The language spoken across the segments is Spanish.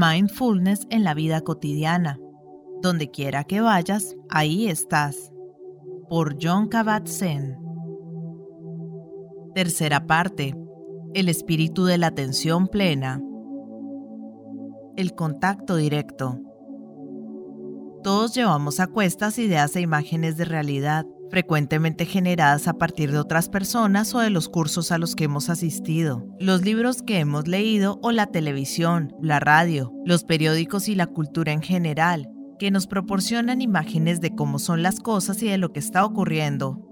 Mindfulness en la vida cotidiana. Donde quiera que vayas, ahí estás. Por John Kabat-Zinn. Tercera parte. El espíritu de la atención plena. El contacto directo. Todos llevamos a cuestas ideas e imágenes de realidad, frecuentemente generadas a partir de otras personas o de los cursos a los que hemos asistido, los libros que hemos leído o la televisión, la radio, los periódicos y la cultura en general, que nos proporcionan imágenes de cómo son las cosas y de lo que está ocurriendo.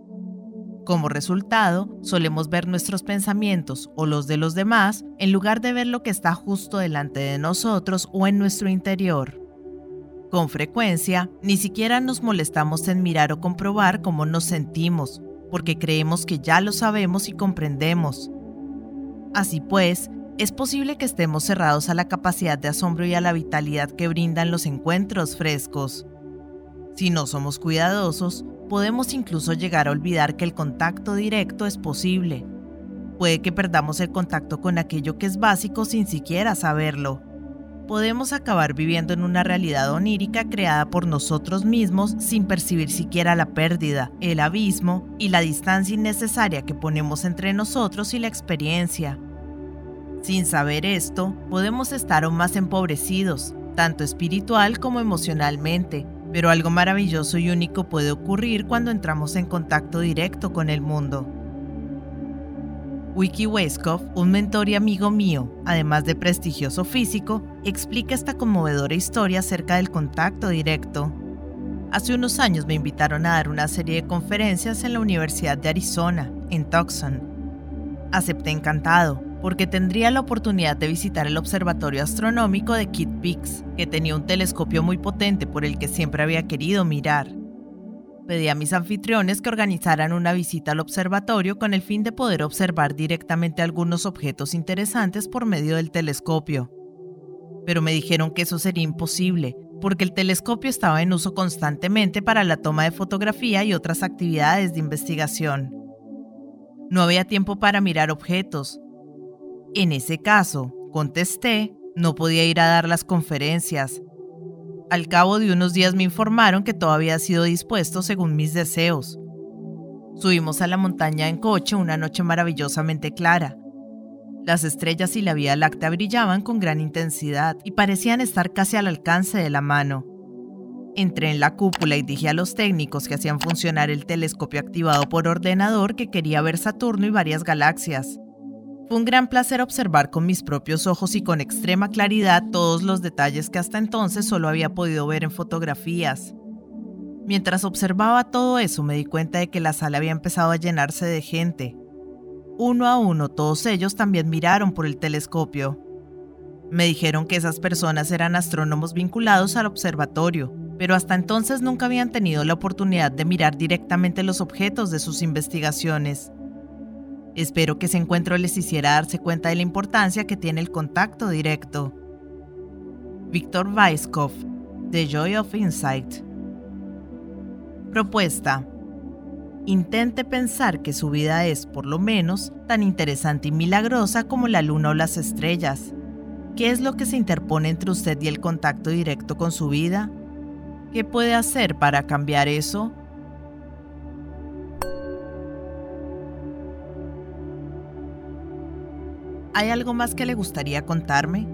Como resultado, solemos ver nuestros pensamientos o los de los demás en lugar de ver lo que está justo delante de nosotros o en nuestro interior. Con frecuencia, ni siquiera nos molestamos en mirar o comprobar cómo nos sentimos, porque creemos que ya lo sabemos y comprendemos. Así pues, es posible que estemos cerrados a la capacidad de asombro y a la vitalidad que brindan los encuentros frescos. Si no somos cuidadosos, podemos incluso llegar a olvidar que el contacto directo es posible. Puede que perdamos el contacto con aquello que es básico sin siquiera saberlo podemos acabar viviendo en una realidad onírica creada por nosotros mismos sin percibir siquiera la pérdida, el abismo y la distancia innecesaria que ponemos entre nosotros y la experiencia. Sin saber esto, podemos estar aún más empobrecidos, tanto espiritual como emocionalmente, pero algo maravilloso y único puede ocurrir cuando entramos en contacto directo con el mundo. Wiki Weiskopf, un mentor y amigo mío, además de prestigioso físico, explica esta conmovedora historia acerca del contacto directo. Hace unos años me invitaron a dar una serie de conferencias en la Universidad de Arizona, en Tucson. Acepté encantado, porque tendría la oportunidad de visitar el observatorio astronómico de Kitt Peaks, que tenía un telescopio muy potente por el que siempre había querido mirar. Pedí a mis anfitriones que organizaran una visita al observatorio con el fin de poder observar directamente algunos objetos interesantes por medio del telescopio. Pero me dijeron que eso sería imposible, porque el telescopio estaba en uso constantemente para la toma de fotografía y otras actividades de investigación. No había tiempo para mirar objetos. En ese caso, contesté, no podía ir a dar las conferencias, al cabo de unos días me informaron que todo había sido dispuesto según mis deseos. Subimos a la montaña en coche una noche maravillosamente clara. Las estrellas y la Vía Láctea brillaban con gran intensidad y parecían estar casi al alcance de la mano. Entré en la cúpula y dije a los técnicos que hacían funcionar el telescopio activado por ordenador que quería ver Saturno y varias galaxias. Fue un gran placer observar con mis propios ojos y con extrema claridad todos los detalles que hasta entonces solo había podido ver en fotografías. Mientras observaba todo eso me di cuenta de que la sala había empezado a llenarse de gente. Uno a uno todos ellos también miraron por el telescopio. Me dijeron que esas personas eran astrónomos vinculados al observatorio, pero hasta entonces nunca habían tenido la oportunidad de mirar directamente los objetos de sus investigaciones. Espero que ese encuentro les hiciera darse cuenta de la importancia que tiene el contacto directo. Víctor Weiskopf, The Joy of Insight. Propuesta. Intente pensar que su vida es, por lo menos, tan interesante y milagrosa como la luna o las estrellas. ¿Qué es lo que se interpone entre usted y el contacto directo con su vida? ¿Qué puede hacer para cambiar eso? ¿Hay algo más que le gustaría contarme?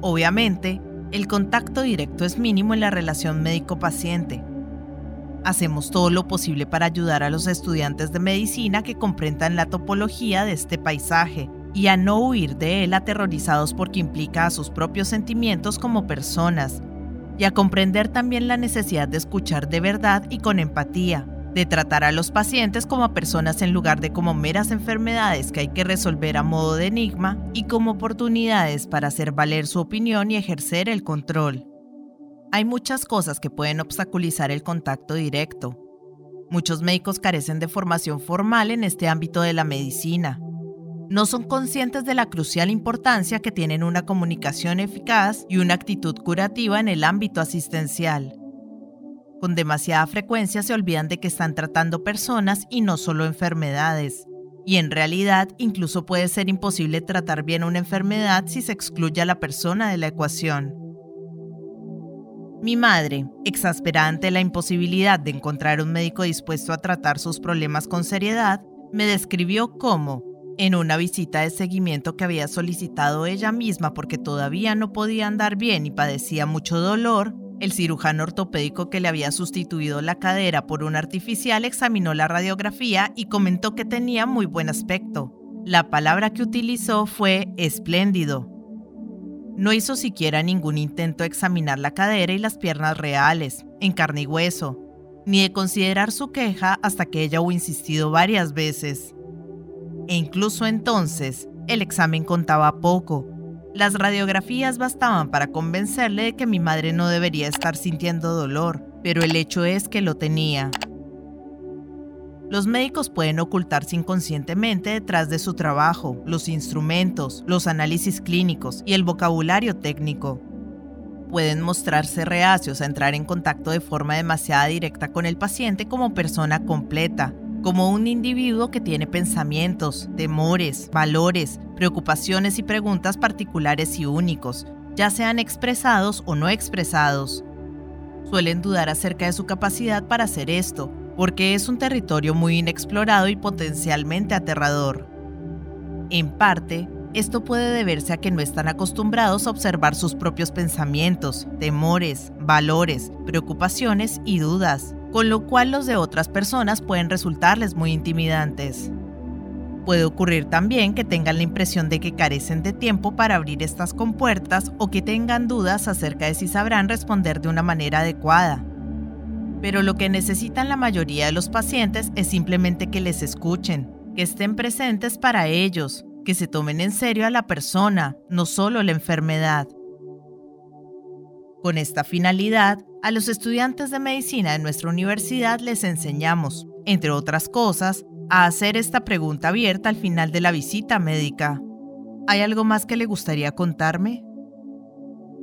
Obviamente, el contacto directo es mínimo en la relación médico-paciente. Hacemos todo lo posible para ayudar a los estudiantes de medicina que comprendan la topología de este paisaje y a no huir de él aterrorizados porque implica a sus propios sentimientos como personas, y a comprender también la necesidad de escuchar de verdad y con empatía, de tratar a los pacientes como personas en lugar de como meras enfermedades que hay que resolver a modo de enigma y como oportunidades para hacer valer su opinión y ejercer el control. Hay muchas cosas que pueden obstaculizar el contacto directo. Muchos médicos carecen de formación formal en este ámbito de la medicina. No son conscientes de la crucial importancia que tienen una comunicación eficaz y una actitud curativa en el ámbito asistencial. Con demasiada frecuencia se olvidan de que están tratando personas y no solo enfermedades. y en realidad incluso puede ser imposible tratar bien una enfermedad si se excluye a la persona de la ecuación. Mi madre, exasperada ante la imposibilidad de encontrar un médico dispuesto a tratar sus problemas con seriedad, me describió cómo, en una visita de seguimiento que había solicitado ella misma porque todavía no podía andar bien y padecía mucho dolor, el cirujano ortopédico que le había sustituido la cadera por un artificial examinó la radiografía y comentó que tenía muy buen aspecto. La palabra que utilizó fue espléndido. No hizo siquiera ningún intento de examinar la cadera y las piernas reales, en carne y hueso, ni de considerar su queja hasta que ella hubo insistido varias veces. E incluso entonces, el examen contaba poco. Las radiografías bastaban para convencerle de que mi madre no debería estar sintiendo dolor, pero el hecho es que lo tenía. Los médicos pueden ocultarse inconscientemente detrás de su trabajo, los instrumentos, los análisis clínicos y el vocabulario técnico. Pueden mostrarse reacios a entrar en contacto de forma demasiado directa con el paciente como persona completa, como un individuo que tiene pensamientos, temores, valores, preocupaciones y preguntas particulares y únicos, ya sean expresados o no expresados. Suelen dudar acerca de su capacidad para hacer esto, porque es un territorio muy inexplorado y potencialmente aterrador. En parte, esto puede deberse a que no están acostumbrados a observar sus propios pensamientos, temores, valores, preocupaciones y dudas, con lo cual los de otras personas pueden resultarles muy intimidantes. Puede ocurrir también que tengan la impresión de que carecen de tiempo para abrir estas compuertas o que tengan dudas acerca de si sabrán responder de una manera adecuada, pero lo que necesitan la mayoría de los pacientes es simplemente que les escuchen, que estén presentes para ellos, que se tomen en serio a la persona, no solo la enfermedad. Con esta finalidad, a los estudiantes de medicina de nuestra universidad les enseñamos, entre otras cosas, a hacer esta pregunta abierta al final de la visita médica. ¿Hay algo más que le gustaría contarme?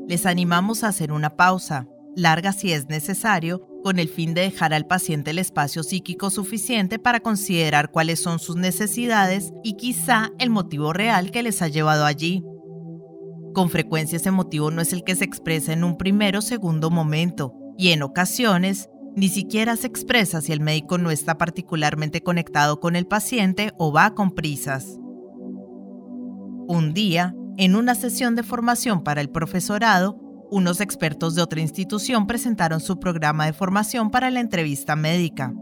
Les animamos a hacer una pausa, larga si es necesario, con el fin de dejar al paciente el espacio psíquico suficiente para considerar cuáles son sus necesidades y quizá el motivo real que les ha llevado allí. Con frecuencia ese motivo no es el que se expresa en un primero o segundo momento, y en ocasiones ni siquiera se expresa si el médico no está particularmente conectado con el paciente o va con prisas. Un día, en una sesión de formación para el profesorado, unos expertos de otra institución presentaron su programa de formación para la entrevista médica.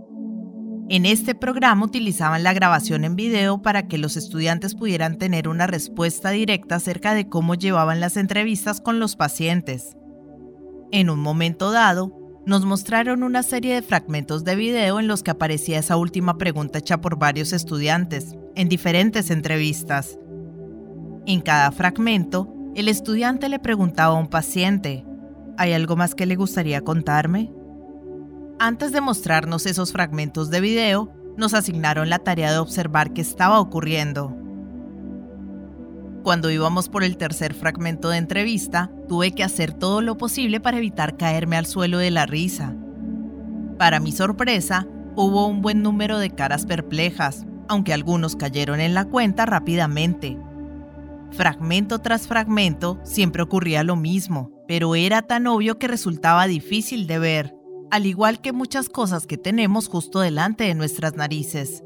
En este programa utilizaban la grabación en video para que los estudiantes pudieran tener una respuesta directa acerca de cómo llevaban las entrevistas con los pacientes. En un momento dado, nos mostraron una serie de fragmentos de video en los que aparecía esa última pregunta hecha por varios estudiantes, en diferentes entrevistas. En cada fragmento, el estudiante le preguntaba a un paciente, ¿hay algo más que le gustaría contarme? Antes de mostrarnos esos fragmentos de video, nos asignaron la tarea de observar qué estaba ocurriendo. Cuando íbamos por el tercer fragmento de entrevista, tuve que hacer todo lo posible para evitar caerme al suelo de la risa. Para mi sorpresa, hubo un buen número de caras perplejas, aunque algunos cayeron en la cuenta rápidamente. Fragmento tras fragmento siempre ocurría lo mismo, pero era tan obvio que resultaba difícil de ver, al igual que muchas cosas que tenemos justo delante de nuestras narices.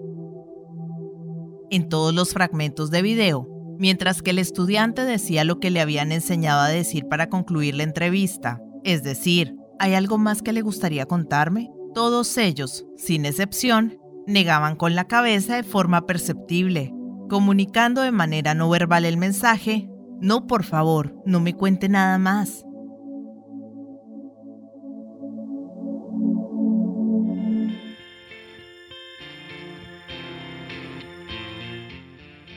En todos los fragmentos de video, mientras que el estudiante decía lo que le habían enseñado a decir para concluir la entrevista, es decir, ¿hay algo más que le gustaría contarme? Todos ellos, sin excepción, negaban con la cabeza de forma perceptible, comunicando de manera no verbal el mensaje, no por favor, no me cuente nada más.